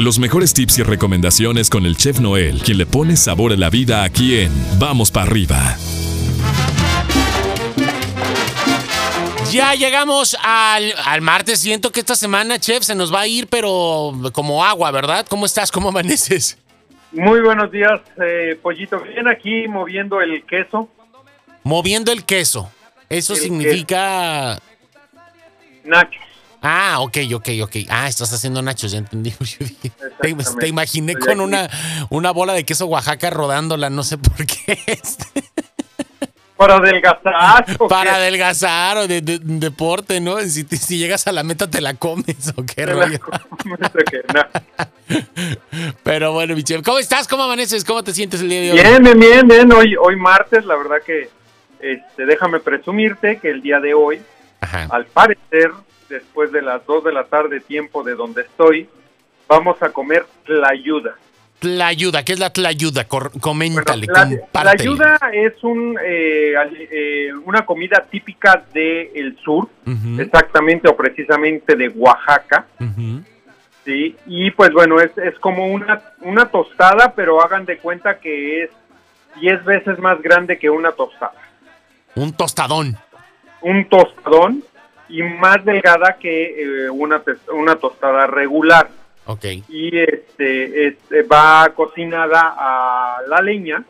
Los mejores tips y recomendaciones con el chef Noel, quien le pone sabor a la vida aquí en Vamos para arriba. Ya llegamos al, al martes. Siento que esta semana, chef, se nos va a ir, pero como agua, ¿verdad? ¿Cómo estás? ¿Cómo amaneces? Muy buenos días, eh, Pollito. Bien aquí moviendo el queso. Moviendo el queso. Eso El significa. Nachos. Ah, ok, ok, ok. Ah, estás haciendo nachos, ya entendí. Te, imaginé con una, una bola de queso Oaxaca rodándola, no sé por qué. Para adelgazar. ¿o Para adelgazar o de, de- deporte, ¿no? Si, llegas a la meta te la comes o qué rollo. Pero bueno, mi chef, ¿cómo estás? ¿Cómo amaneces? ¿Cómo te sientes el día de hoy? Bien, bien, bien, bien. Hoy, hoy martes, la verdad que este, déjame presumirte que el día de hoy, Ajá. al parecer, después de las 2 de la tarde, tiempo de donde estoy, vamos a comer tlayuda. Tlayuda, ¿qué es la tlayuda? Cor- coméntale, Bueno, la, tlayuda es un, eh, eh, una comida típica del sur, Ujú, exactamente o precisamente de Oaxaca. Sí, y pues bueno, es, es como una, una tostada, pero hagan de cuenta que es 10 veces más grande que una tostada. Un tostadón. Un tostadón y más delgada que eh, una, una tostada regular. Ok. Y este, este va cocinada a la leña.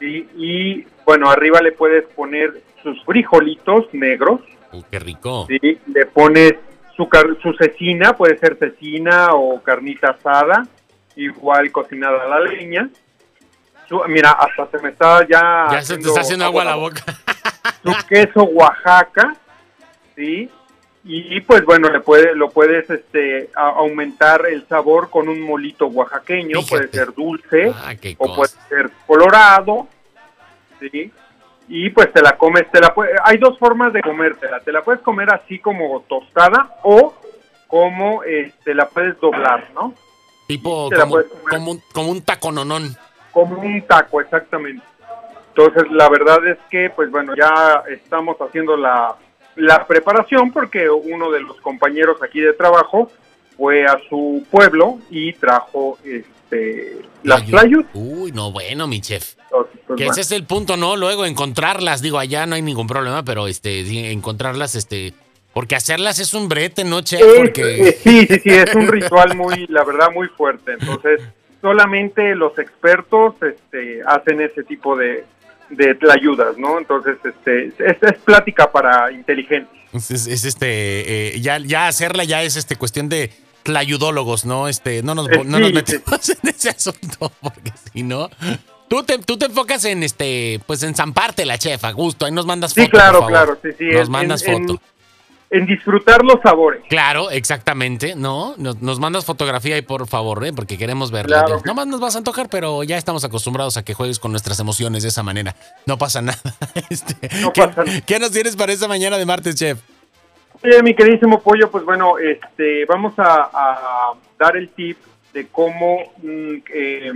Y bueno, arriba le puedes poner sus frijolitos negros. Qué rico. ¿sí? Le pones su, su cecina, puede ser cecina o carnita asada, igual cocinada a la leña. Su- mira, hasta se me está ya... Ya se te está haciendo agua a la boca. Su queso Oaxaca, ¿sí? Y pues bueno, le puede, lo puedes este, a- aumentar el sabor con un molito oaxaqueño, Fíjate. puede ser dulce Ah, o puede ser colorado, ¿sí? Y pues te la comes, te la puede- hay dos formas de comértela, te la puedes comer así como tostada o como este, la puedes doblar, ¿no? Tipo como, un, como un tacononón. Como un taco, exactamente. Entonces, la verdad es que, pues bueno, ya estamos haciendo la, la preparación porque uno de los compañeros aquí de trabajo fue a su pueblo y trajo este las playas. Uy, no, bueno, mi chef. Entonces, pues, Que bueno. ese es el punto, ¿no? Luego encontrarlas, digo, allá no hay ningún problema, pero este, encontrarlas, este, porque hacerlas es un brete, ¿no, chef? Es- Porque eh, sí, sí, sí, es un ritual muy, la verdad, muy fuerte. Entonces, solamente los expertos este, hacen ese tipo de, de ayudas, ¿no? Entonces, este, es, es plática para inteligentes. es, es- es, este, eh, ya, ya hacerla ya es este cuestión de tlayudólogos, ¿no? Este, no nos, Eh, no nos sí, metemos en ese asunto, porque si no. Tú te, tú te enfocas en este, pues en zamparte la chef, a gusto, ahí nos mandas foto. Sí, claro, por favor. claro, sí, sí. Nos en- mandas en- foto. En, disfrutar los sabores. Claro, exactamente, ¿no? Nos, nos mandas fotografía ahí, por favor, ¿eh? Porque queremos verla. Claro. No más nos vas a antojar, pero ya estamos acostumbrados a que juegues con nuestras emociones de esa manera. No pasa nada. Este, No ¿qué, pasa nada. qué nos tienes para esta mañana de martes, chef? Oye, mi queridísimo pollo, pues bueno, este, vamos a, a dar el tip de cómo, mm, eh,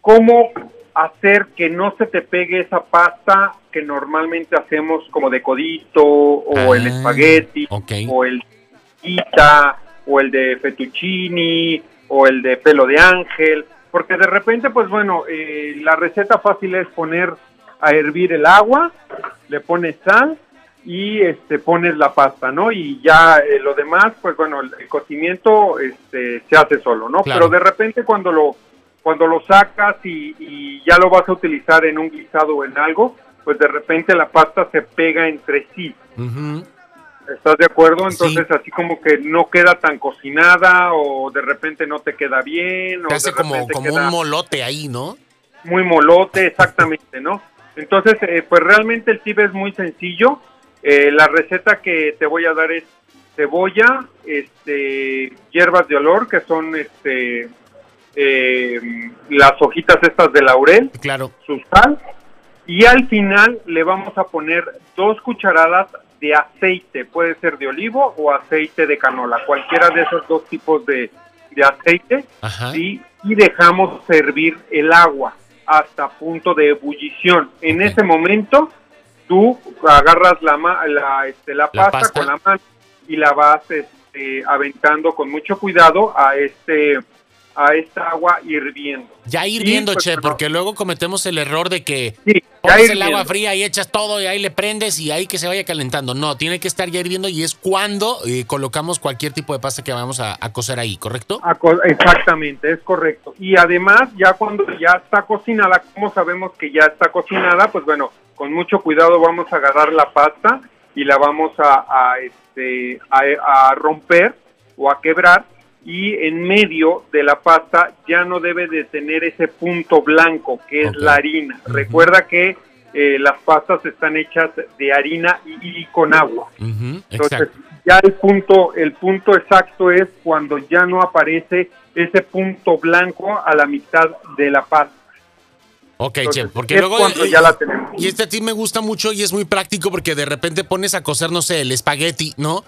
cómo hacer que no se te pegue esa pasta que normalmente hacemos como de codito o el Ah, espagueti ok. o el pita o el de fettuccini o el de pelo de ángel, porque de repente, pues bueno, eh, la receta fácil es poner a hervir el agua, le pones sal y este pones la pasta, ¿no? Y ya eh, lo demás, pues bueno, el, el cocimiento este, se hace solo, ¿no? Claro. Pero de repente cuando lo cuando lo sacas y, y ya lo vas a utilizar en un guisado o en algo, pues de repente la pasta se pega entre sí. ¿Estás de acuerdo? Sí. Entonces así como que no queda tan cocinada o de repente no te queda bien o Te hace de como, como queda un molote ahí, ¿no? muy molote, exactamente, ¿no? Entonces, eh, pues realmente el tip es muy sencillo. Eh, la receta que te voy a dar es cebolla, este, hierbas de olor, que son este, eh, las hojitas estas de laurel, Claro. su sal, y al final le vamos a poner dos cucharadas de aceite, puede ser de olivo o aceite de canola, cualquiera de esos dos tipos de, de aceite, y dejamos servir el agua hasta punto de ebullición. En ese momento, tú agarras la, ma- la, este, la, La pasta, pasta. con la mano y la vas este, aventando con mucho cuidado a este a esta agua hirviendo. Ya hirviendo, pues, chef, porque luego cometemos el error de que Sí, pones el agua fría y echas todo y ahí le prendes y ahí que se vaya calentando. No, tiene que estar ya hirviendo y es cuando eh, colocamos cualquier tipo de pasta que vamos a, a cocer ahí, ¿correcto? A co- Exactamente, es correcto. Y además, ya cuando ya está cocinada, ¿cómo sabemos que ya está cocinada? Pues bueno, con mucho cuidado vamos a agarrar la pasta y la vamos a, a, este, a romper o a quebrar y en medio de la pasta ya no debe de tener ese punto blanco que es la harina. Recuerda que eh, las pastas están hechas de harina y- y con agua. Ujú, Entonces, exacto. ya el punto, el punto exacto es cuando ya no aparece ese punto blanco a la mitad de la pasta. Ok, Entonces, chef, porque luego... eh, ya la tenemos. Y este tip me gusta mucho y es muy práctico porque de repente pones a cocer, no sé, el espagueti, ¿no?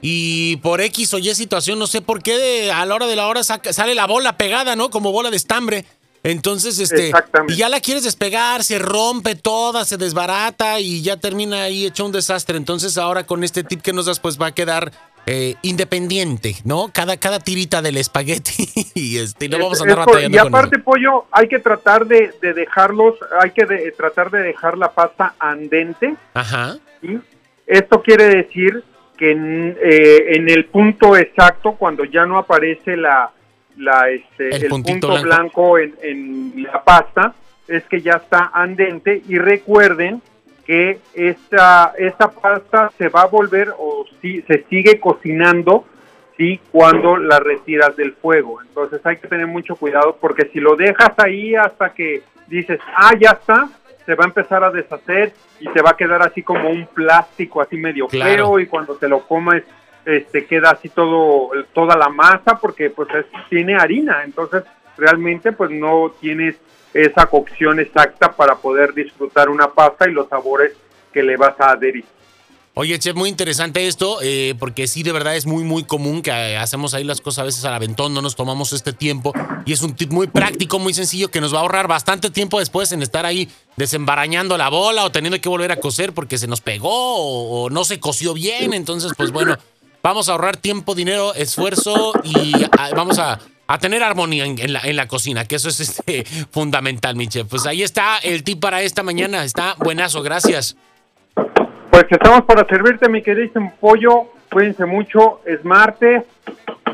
Y por X o Y situación, no sé por qué de- a la hora de la hora saca- sale la bola pegada, ¿no? Como bola de estambre. Entonces, este, Exactamente. y ya la quieres despegar, se rompe toda, se desbarata y ya termina ahí hecho un desastre. Entonces, ahora con este tip que nos das, pues va a quedar eh, independiente, ¿no? Cada, cada tirita del espagueti y este, y no vamos a andar batallando y con aparte, pollo, hay que tratar de, de dejarlos, hay que de- tratar de dejar la pasta andente. Ajá. ¿sí? Esto quiere decir que en, eh, en el punto exacto, cuando ya no aparece la, la, este, El punto blanco. blanco, en, en la pasta, es que ya está andente. Y recuerden que esta, esta pasta se va a volver o si, se sigue cocinando sí cuando la retiras del fuego. Entonces hay que tener mucho cuidado porque si lo dejas ahí hasta que dices, ah, ya está, se va a empezar a deshacer y te va a quedar así como un plástico así medio Claro. feo y cuando te lo comes este queda así todo toda la masa porque pues es- tiene harina, entonces realmente pues no tienes esa cocción exacta para poder disfrutar una pasta y los sabores que le vas a adherir. Oye, chef, muy interesante esto, eh, porque sí, de verdad es muy, muy común que eh, hacemos ahí las cosas a veces al aventón, no nos tomamos este tiempo. Y es un tip muy práctico, muy sencillo, que nos va a ahorrar bastante tiempo después en estar ahí desembarañando la bola o teniendo que volver a coser porque se nos pegó o, no se coció bien. Entonces, pues bueno, vamos a ahorrar tiempo, dinero, esfuerzo y ah, vamos a, a tener armonía en, en la, en la cocina, que eso es este, fundamental, mi chef. Pues ahí está el tip para esta mañana. Está buenazo, gracias. Pues estamos para servirte, mi queridísimo pollo. Cuídense mucho. Es martes,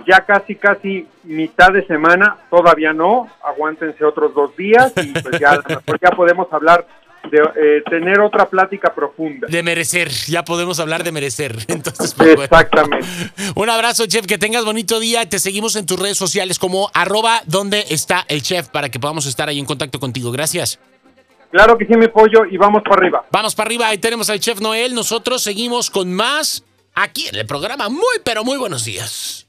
ya casi, casi mitad de semana. Todavía no. Aguántense otros dos días y pues ya, podemos hablar de eh, tener otra plática profunda. De merecer, ya podemos hablar de merecer. Entonces, pues, bueno. Exactamente. Un abrazo, chef, que tengas bonito día. Te seguimos en tus redes sociales como arroba donde está el chef para que podamos estar ahí en contacto contigo. Gracias. Claro que sí, mi pollo, y vamos para arriba. Vamos para arriba, ahí tenemos al chef Noel. Nosotros seguimos con más aquí en el programa. Muy, pero muy buenos días.